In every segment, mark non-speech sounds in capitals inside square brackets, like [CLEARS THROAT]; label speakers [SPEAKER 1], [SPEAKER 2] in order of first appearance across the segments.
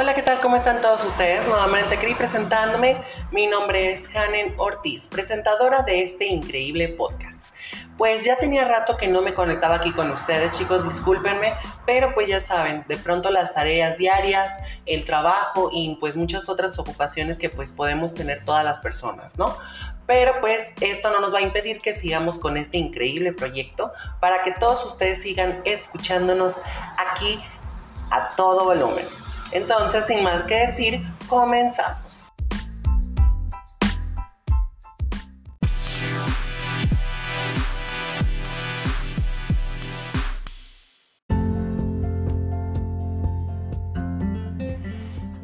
[SPEAKER 1] Hola, ¿qué tal? ¿Cómo están todos ustedes? Nuevamente aquí presentándome. Mi nombre es Hanen Ortiz, presentadora de este increíble podcast. Pues ya tenía rato que no me conectaba aquí con ustedes, chicos, discúlpenme, pero pues ya saben, de pronto las tareas diarias, el trabajo y pues muchas otras ocupaciones que pues podemos tener todas las personas, ¿no? Pero pues esto no nos va a impedir que sigamos con este increíble proyecto para que todos ustedes sigan escuchándonos aquí a todo volumen. Entonces, sin más que decir, comenzamos.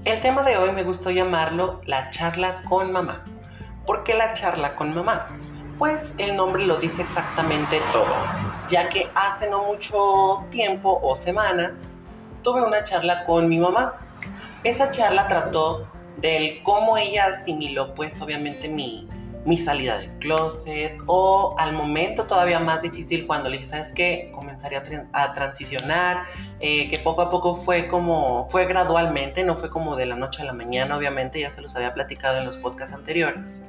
[SPEAKER 1] El tema de hoy me gustó llamarlo la charla con mamá. ¿Por qué la charla con mamá? Pues el nombre lo dice exactamente todo, ya que hace no mucho tiempo o semanas tuve una charla con mi mamá. Esa charla trató del cómo ella asimiló pues obviamente mi, mi salida del closet o al momento todavía más difícil cuando le dije, ¿sabes qué? Comenzaría a, transicionar, eh, que poco a poco fue como, fue gradualmente, no fue como de la noche a la mañana, obviamente ya se los había platicado en los podcasts anteriores.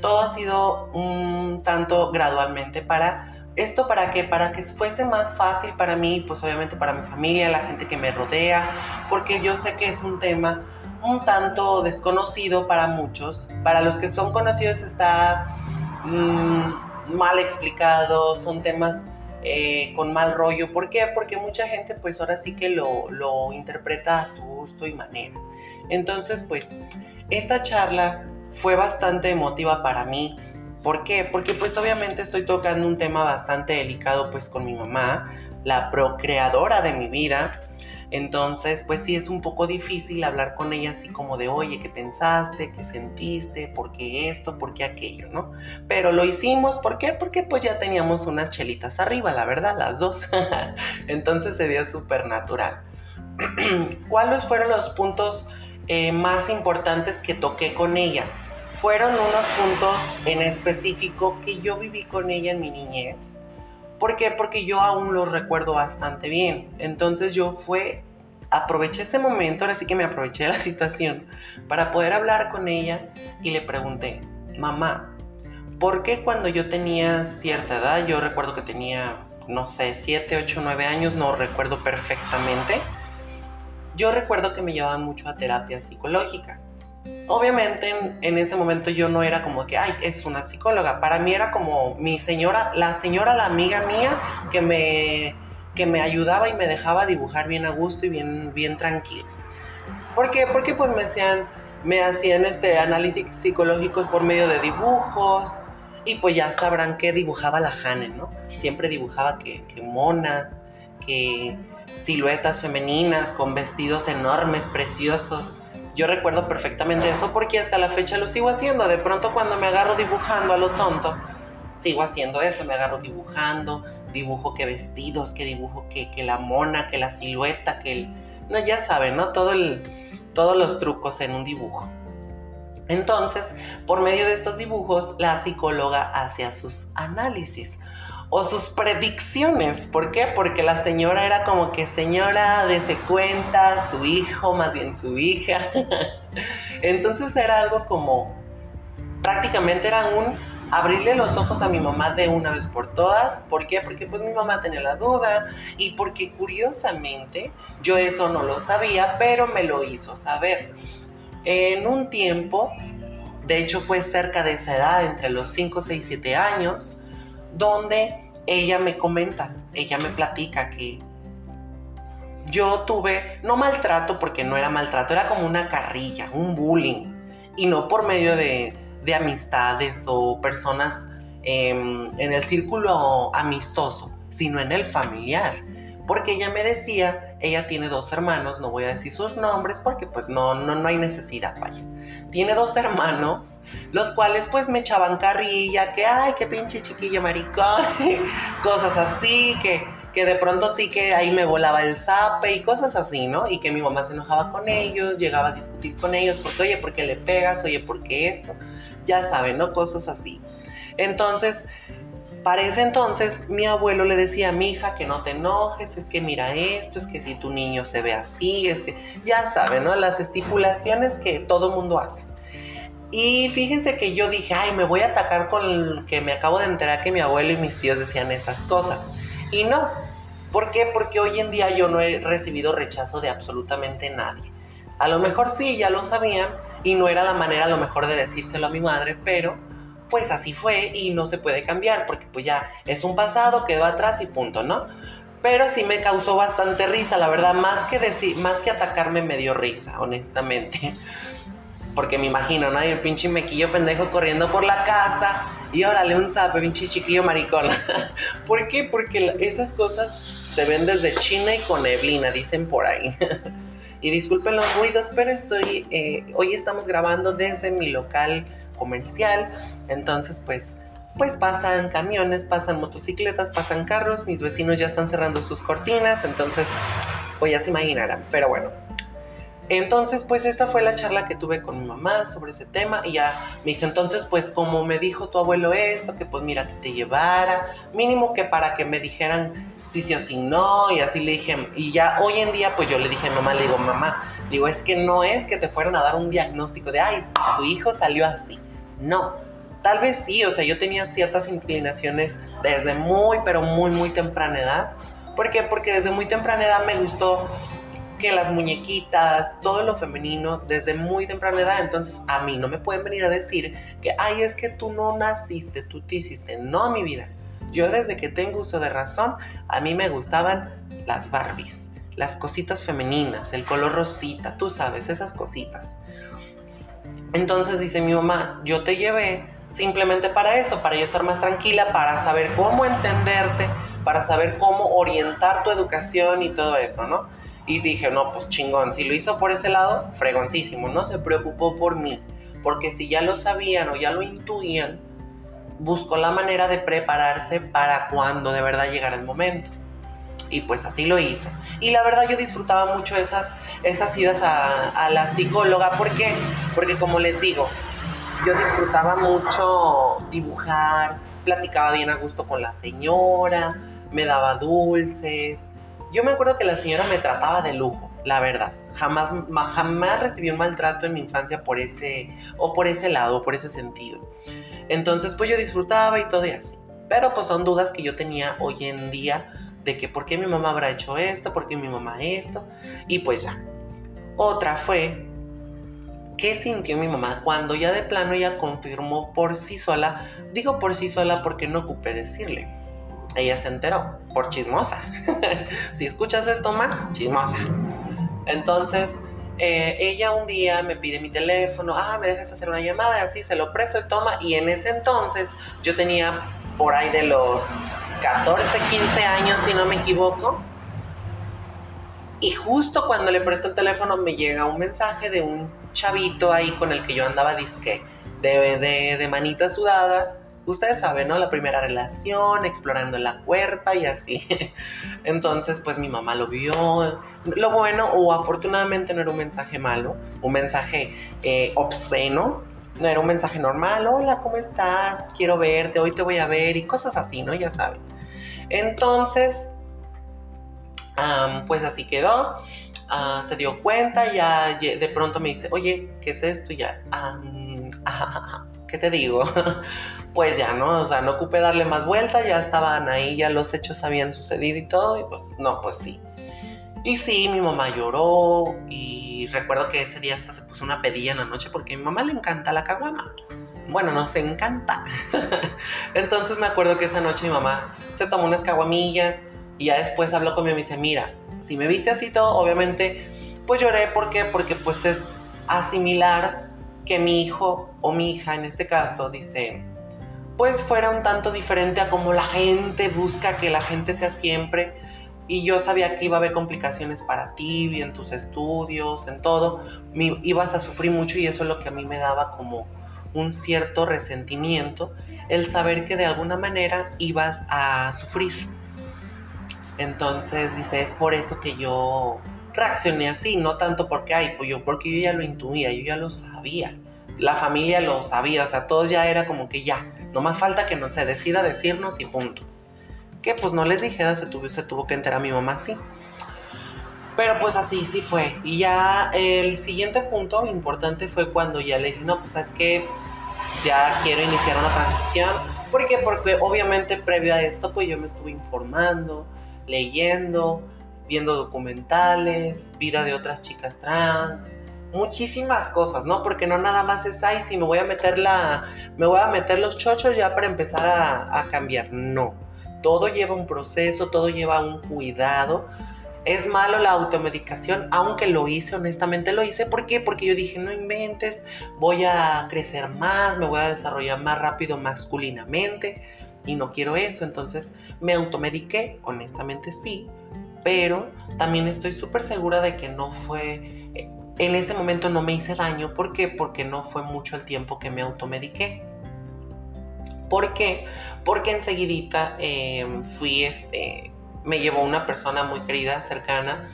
[SPEAKER 1] Todo ha sido un tanto gradualmente para ¿Esto para qué? Para que fuese más fácil para mí, pues obviamente para mi familia, la gente que me rodea, porque yo sé que es un tema un tanto desconocido para muchos. Para los que son conocidos está mm, mal explicado, son temas eh, con mal rollo. ¿Por qué? Porque mucha gente pues ahora sí que lo, lo interpreta a su gusto y manera. Entonces pues esta charla fue bastante emotiva para mí ¿Por qué? Porque pues obviamente estoy tocando un tema bastante delicado pues con mi mamá, la procreadora de mi vida. Entonces, pues sí es un poco difícil hablar con ella así como de, oye, ¿qué pensaste? ¿Qué sentiste? ¿Por qué esto? ¿Por qué aquello? ¿No? Pero lo hicimos, ¿por qué? Porque pues ya teníamos unas chelitas arriba, la verdad, las dos. [LAUGHS] Entonces se dio súper natural. [CLEARS THROAT] ¿Cuáles fueron los puntos eh, más importantes que toqué con ella? Fueron unos puntos en específico que yo viví con ella en mi niñez. ¿Por qué? Porque yo aún los recuerdo bastante bien. Entonces yo fue, aproveché ese momento, ahora sí que me aproveché de la [LAUGHS] situación para poder hablar con ella y le pregunté, mamá, ¿por qué cuando yo tenía cierta edad, yo recuerdo que tenía, no sé, 7, 8, 9 años, no recuerdo perfectamente, yo recuerdo que me llevaban mucho a terapia psicológica. Obviamente en, ese momento yo no era como que, ay, es una psicóloga. Para mí era como mi señora, la señora, la amiga mía que me, que me ayudaba y me dejaba dibujar bien a gusto y bien, bien tranquila. ¿Por qué? Porque pues me hacían, me hacían este análisis psicológicos por medio de dibujos y pues ya sabrán que dibujaba la Jane, ¿no? Siempre dibujaba que, que monas, que siluetas femeninas con vestidos enormes, preciosos yo recuerdo perfectamente eso porque hasta la fecha lo sigo haciendo. De pronto cuando me agarro dibujando a lo tonto, sigo haciendo eso, me agarro dibujando, dibujo que vestidos, que dibujo que, la mona, que la silueta, que el... No, ya saben, ¿no? Todo todos los trucos en un dibujo. Entonces, por medio de estos dibujos, la psicóloga hacía sus análisis o sus predicciones. ¿Por qué? Porque la señora era como que señora de se cuenta, su hijo, más bien su hija. [LAUGHS] Entonces era algo como, prácticamente era un abrirle los ojos a mi mamá de una vez por todas. ¿Por qué? Porque pues mi mamá tenía la duda y porque curiosamente yo eso no lo sabía, pero me lo hizo saber. En un tiempo, de hecho fue cerca de esa edad, entre los 5, 6, 7 años, donde ella me comenta, ella me platica que yo tuve, no maltrato porque no era maltrato, era como una carrilla, un bullying, y no por medio de, amistades o personas em, en el círculo amistoso, sino en el familiar porque ella me decía, ella tiene dos hermanos, no voy a decir sus nombres porque pues no, no, no hay necesidad, vaya. Tiene dos hermanos, los cuales pues me echaban carrilla, que ay, qué pinche chiquilla maricón, [LAUGHS] cosas así, que, que de pronto sí que ahí me volaba el zape y cosas así, ¿no? Y que mi mamá se enojaba con ellos, llegaba a discutir con ellos, porque oye, ¿por qué le pegas? Oye, ¿por qué esto? Ya saben, ¿no? Cosas así. Entonces, para ese entonces mi abuelo le decía a mi hija que no te enojes, es que mira esto, es que si tu niño se ve así, es que ya saben, ¿no? Las estipulaciones que todo mundo hace. Y fíjense que yo dije, ay, me voy a atacar con que me acabo de enterar que mi abuelo y mis tíos decían estas cosas. Y no. ¿Por qué? Porque hoy en día yo no he recibido rechazo de absolutamente nadie. A lo mejor sí, ya lo sabían y no era la manera a lo mejor de decírselo a mi madre, pero pues así fue y no se puede cambiar porque pues ya es un pasado, quedó atrás y punto, ¿no? Pero sí me causó bastante risa, la verdad, más que decir, más que atacarme me dio risa, honestamente. [LAUGHS] Porque me imagino, ¿no? Y el pinche mequillo pendejo corriendo por la casa y órale un zape, pinche chiquillo maricón. [LAUGHS] ¿Por qué? Porque esas cosas se ven desde China y con neblina, dicen por ahí. [LAUGHS] y disculpen los ruidos, pero estoy, eh, hoy estamos grabando desde mi local comercial, entonces pues pues pasan camiones, pasan motocicletas, pasan carros, mis vecinos ya están cerrando sus cortinas, entonces pues ya se imaginarán, pero bueno, entonces, pues esta fue la charla que tuve con mi mamá sobre ese tema y ya me dice, entonces, pues como me dijo tu abuelo esto, que pues mira, que te llevara, mínimo que para que me dijeran sí, sí o sí no, y así le dije, y ya hoy en día, pues yo le dije a mamá, le digo, mamá, digo, es que no es que te fueran a dar un diagnóstico de, ay, su hijo salió así, no. Tal vez sí, o sea, yo tenía ciertas inclinaciones desde muy, pero muy, muy temprana edad. ¿Por qué? Porque desde muy temprana edad me gustó que las muñequitas, todo lo femenino desde muy temprana edad. Entonces a mí no me pueden venir a decir que, ay, es que tú no naciste, tú te hiciste. No, mi vida. Yo desde que tengo uso de razón, a mí me gustaban las Barbies, las cositas femeninas, el color rosita, tú sabes, esas cositas. Entonces dice mi mamá, yo te llevé simplemente para eso, para yo estar más tranquila, para saber cómo entenderte, para saber cómo orientar tu educación y todo eso, ¿no? Y dije, no, pues chingón, si lo hizo por ese lado, fregoncísimo, no se preocupó por mí, porque si ya lo sabían o ya lo intuían, buscó la manera de prepararse para cuando de verdad llegara el momento. Y pues así lo hizo. Y la verdad yo disfrutaba mucho esas, esas idas a, a la psicóloga. ¿Por qué? Porque como les digo, yo disfrutaba mucho dibujar, platicaba bien a gusto con la señora, me daba dulces, yo me acuerdo que la señora me trataba de lujo, la verdad. Jamás, jamás recibí un maltrato en mi infancia por ese, o por ese lado, por ese sentido. Entonces, pues yo disfrutaba y todo y así. Pero pues son dudas que yo tenía hoy en día de que por qué mi mamá habrá hecho esto, por qué mi mamá esto. Y pues ya. Otra fue qué sintió mi mamá cuando ya de plano ella confirmó por sí sola. Digo por sí sola porque no ocupé decirle ella se enteró por chismosa. [LAUGHS] si escuchas esto, ma, chismosa. Entonces, eh, ella un día me pide mi teléfono, ah, me dejas hacer una llamada, así se lo preso y toma. Y en ese entonces yo tenía por ahí de los 14, 15 años, si no me equivoco. Y justo cuando le presto el teléfono me llega un mensaje de un chavito ahí con el que yo andaba disque de, de, de manita sudada ustedes saben, ¿no? La primera relación, explorando la cuerpa y así. [LAUGHS] Entonces, pues mi mamá lo vio. Lo bueno, o afortunadamente no era un mensaje malo, un mensaje eh, obsceno. No era un mensaje normal, hola, ¿cómo estás? Quiero verte, hoy te voy a ver y cosas así, ¿no? Ya saben. Entonces, pues así quedó. Ah, se dio cuenta, ya de pronto me dice, oye, ¿qué es esto? ya, [LAUGHS] ¿qué te digo? [LAUGHS] pues ya, ¿no? O sea, no ocupé darle más vuelta, ya estaban ahí, ya los hechos habían sucedido y todo, y pues no, pues sí. Y sí, mi mamá lloró y recuerdo que ese día hasta se puso una pedilla en la noche porque a mi mamá le encanta la caguama. Bueno, nos encanta. [LAUGHS] Entonces me acuerdo que esa noche mi mamá se tomó unas caguamillas y ya después habló conmigo y me dice, mira, si me viste así todo, obviamente, pues lloré, ¿por qué? Porque pues es asimilar que mi hijo o mi hija en este caso dice, pues fuera un tanto diferente a como la gente busca que la gente sea siempre. Y yo sabía que iba a haber complicaciones para ti, en tus estudios, en todo. ibas a sufrir mucho y eso es lo que a mí me daba como un cierto resentimiento, el saber que de alguna manera ibas a sufrir. Entonces dice, es por eso que yo reaccioné así, no tanto porque, ay, pues yo, porque yo ya lo intuía, yo ya lo sabía. La familia lo sabía, o sea, todos ya era como que ya, No más falta que no se decida decirnos y punto. Que pues no les dije, se tuvo, se tuvo que enterar mi mamá sí. Pero pues así, sí fue. Y ya el siguiente punto importante fue cuando ya le dije, no, pues sabes que ya quiero iniciar una transición. ¿Por qué? Porque obviamente previo a esto, pues yo me estuve informando, leyendo, viendo documentales, vida de otras chicas trans, muchísimas cosas, ¿no? Porque no nada más es, ay, si me voy a meter la, me voy a meter los chochos ya para empezar a, a cambiar. No, todo lleva un proceso, todo lleva un cuidado es malo la automedicación, aunque lo hice, honestamente lo hice. ¿Por qué? Porque yo dije, no inventes, voy a crecer más, me voy a desarrollar más rápido masculinamente y no quiero eso. Entonces me automediqué, honestamente sí, pero también estoy súper segura de que no fue, en ese momento no me hice daño. ¿Por qué? Porque no fue mucho el tiempo que me automediqué. ¿Por qué? Porque enseguidita em, fui este me llevó una persona muy querida, cercana,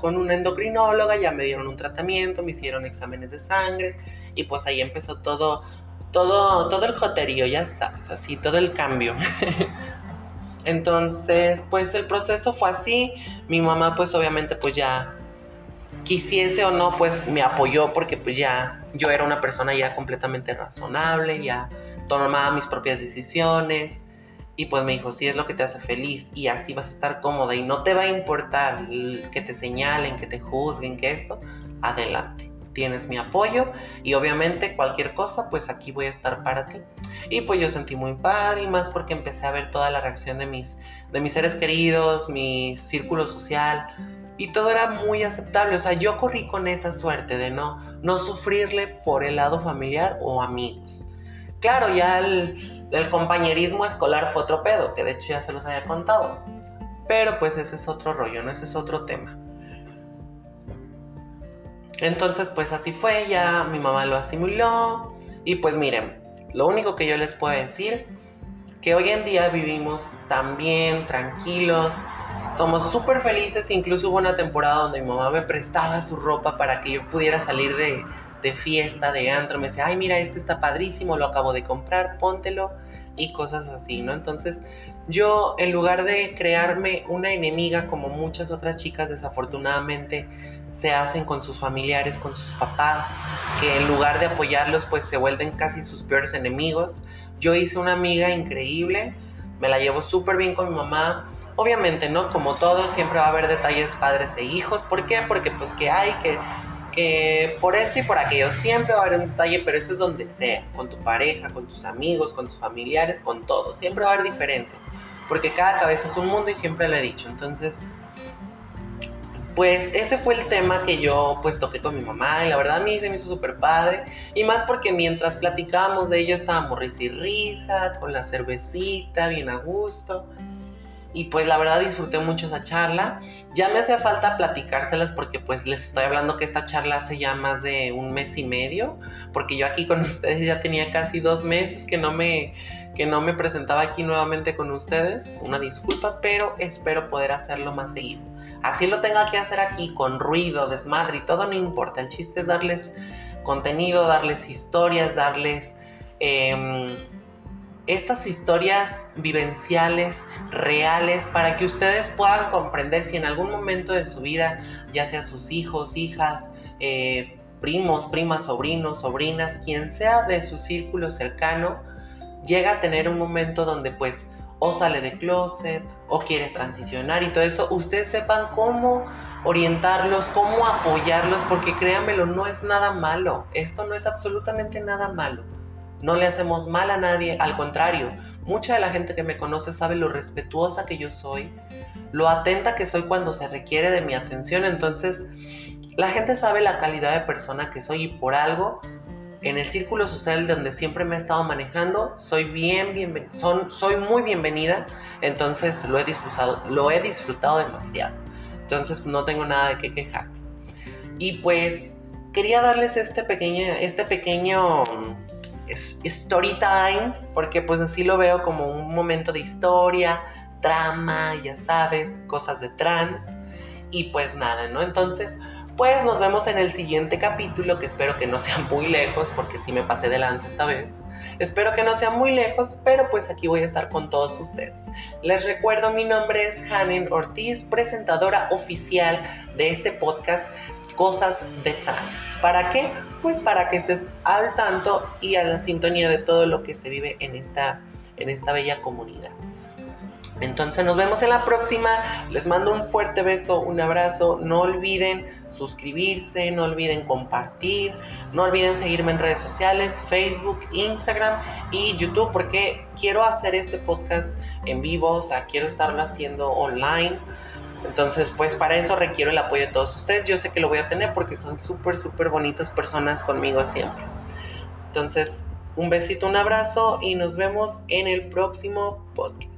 [SPEAKER 1] con una endocrinóloga, ya me dieron un tratamiento, me hicieron exámenes de sangre y pues ahí empezó todo, todo, todo el joterío, ya sabes, así, todo el cambio. [LAUGHS] Entonces, pues el proceso fue así, mi mamá pues obviamente pues ya quisiese o no, pues me apoyó porque pues ya yo era una persona ya completamente razonable, ya tomaba mis propias decisiones, y pues me dijo, si es lo que te hace feliz y así vas a estar cómoda y no te va a importar que te señalen, que te juzguen, que esto, adelante. Tienes mi apoyo y obviamente cualquier cosa, pues aquí voy a estar para ti. Y pues yo sentí muy padre y más porque empecé a ver toda la reacción de mis, de mis seres queridos, mi círculo social y todo era muy aceptable. O sea, yo corrí con esa suerte de no, no sufrirle por el lado familiar o amigos. Claro, ya el, el compañerismo escolar fue otro pedo, que de hecho ya se los había contado. Pero pues ese es otro rollo, ¿no? Ese es otro tema. Entonces pues así fue, ya mi mamá lo asimiló. Y pues miren, lo único que yo les puedo decir, que hoy en día vivimos tan bien, tranquilos, somos súper felices, incluso hubo una temporada donde mi mamá me prestaba su ropa para que yo pudiera salir de, de fiesta, de antro, me decía, ay, mira, este está padrísimo, lo acabo de comprar, póntelo y cosas así, ¿no? Entonces yo, en lugar de crearme una enemiga como muchas otras chicas desafortunadamente se hacen con sus familiares, con sus papás, que en lugar de apoyarlos pues se vuelven casi sus peores enemigos, yo hice una amiga increíble, me la llevo súper bien con mi mamá, obviamente, ¿no? Como todo, siempre va a haber detalles padres e hijos, ¿por qué? Porque pues que hay que que por esto y por aquello siempre va a haber un detalle, pero eso es donde sea, con tu pareja, con tus amigos, con tus familiares, con todo. Siempre va a haber diferencias, porque cada cabeza es un mundo y siempre lo he dicho. Entonces, pues ese fue el tema que yo pues toqué con mi mamá y la verdad a mí se me hizo súper padre y más porque mientras platicábamos de ello estábamos risa y risa, con la cervecita, bien a gusto y pues la verdad disfruté mucho esa charla. Ya me hacía falta platicárselas porque pues les estoy hablando que esta charla hace ya más de un mes y medio, porque yo aquí con [LAUGHS] ustedes ya tenía casi dos meses que no me, que no me presentaba aquí nuevamente con ustedes. Una disculpa, pero espero poder hacerlo más seguido. Así lo tenga que hacer aquí con ruido, desmadre y todo, no importa. El chiste es darles contenido, darles historias, darles... Em, estas historias vivenciales, reales, para que ustedes puedan comprender si en algún momento de su vida, ya sea sus hijos, hijas, eh, primos, primas, sobrinos, sobrinas, quien sea de su círculo cercano, llega a tener un momento donde pues o sale de closet o quiere transicionar y todo eso, ustedes sepan cómo orientarlos, cómo apoyarlos, porque créanmelo, no es nada malo, esto no es absolutamente nada malo. No le hacemos mal a nadie, al contrario, mucha de la gente que me conoce sabe lo respetuosa que yo soy, lo atenta que soy cuando se requiere de mi atención, entonces la gente sabe la calidad de persona que soy y por algo en el círculo social donde siempre me he estado manejando, soy bien, bien son, soy muy bienvenida, entonces lo he disfrutado, lo he disfrutado demasiado. Entonces no tengo nada de qué quejar. Y pues quería darles este pequeño, este pequeño story time, porque pues así lo veo como un momento de historia, trama, ya sabes, cosas de trans. Y pues nada, ¿no? Entonces, Pues nos vemos en el siguiente capítulo, que espero que no sea muy lejos, porque sí me pasé de lanza esta vez. Espero que no sea muy lejos, pero pues aquí voy a estar con todos ustedes. Les recuerdo, mi nombre es Hanen Ortiz, presentadora oficial de este podcast Cosas de Trans. ¿Para qué? Pues para que estés al tanto y a la sintonía de todo lo que se vive en esta, en esta bella comunidad. Entonces nos vemos en la próxima. Les mando un fuerte beso, un abrazo. No olviden suscribirse, no olviden compartir, no olviden seguirme en redes sociales, Facebook, Instagram y YouTube, porque quiero hacer este podcast en vivo, o sea, quiero estarlo haciendo online. Entonces, pues para eso requiero el apoyo de todos ustedes. Yo sé que lo voy a tener porque son súper, súper bonitas personas conmigo siempre. Entonces, un besito, un abrazo y nos vemos en el próximo podcast.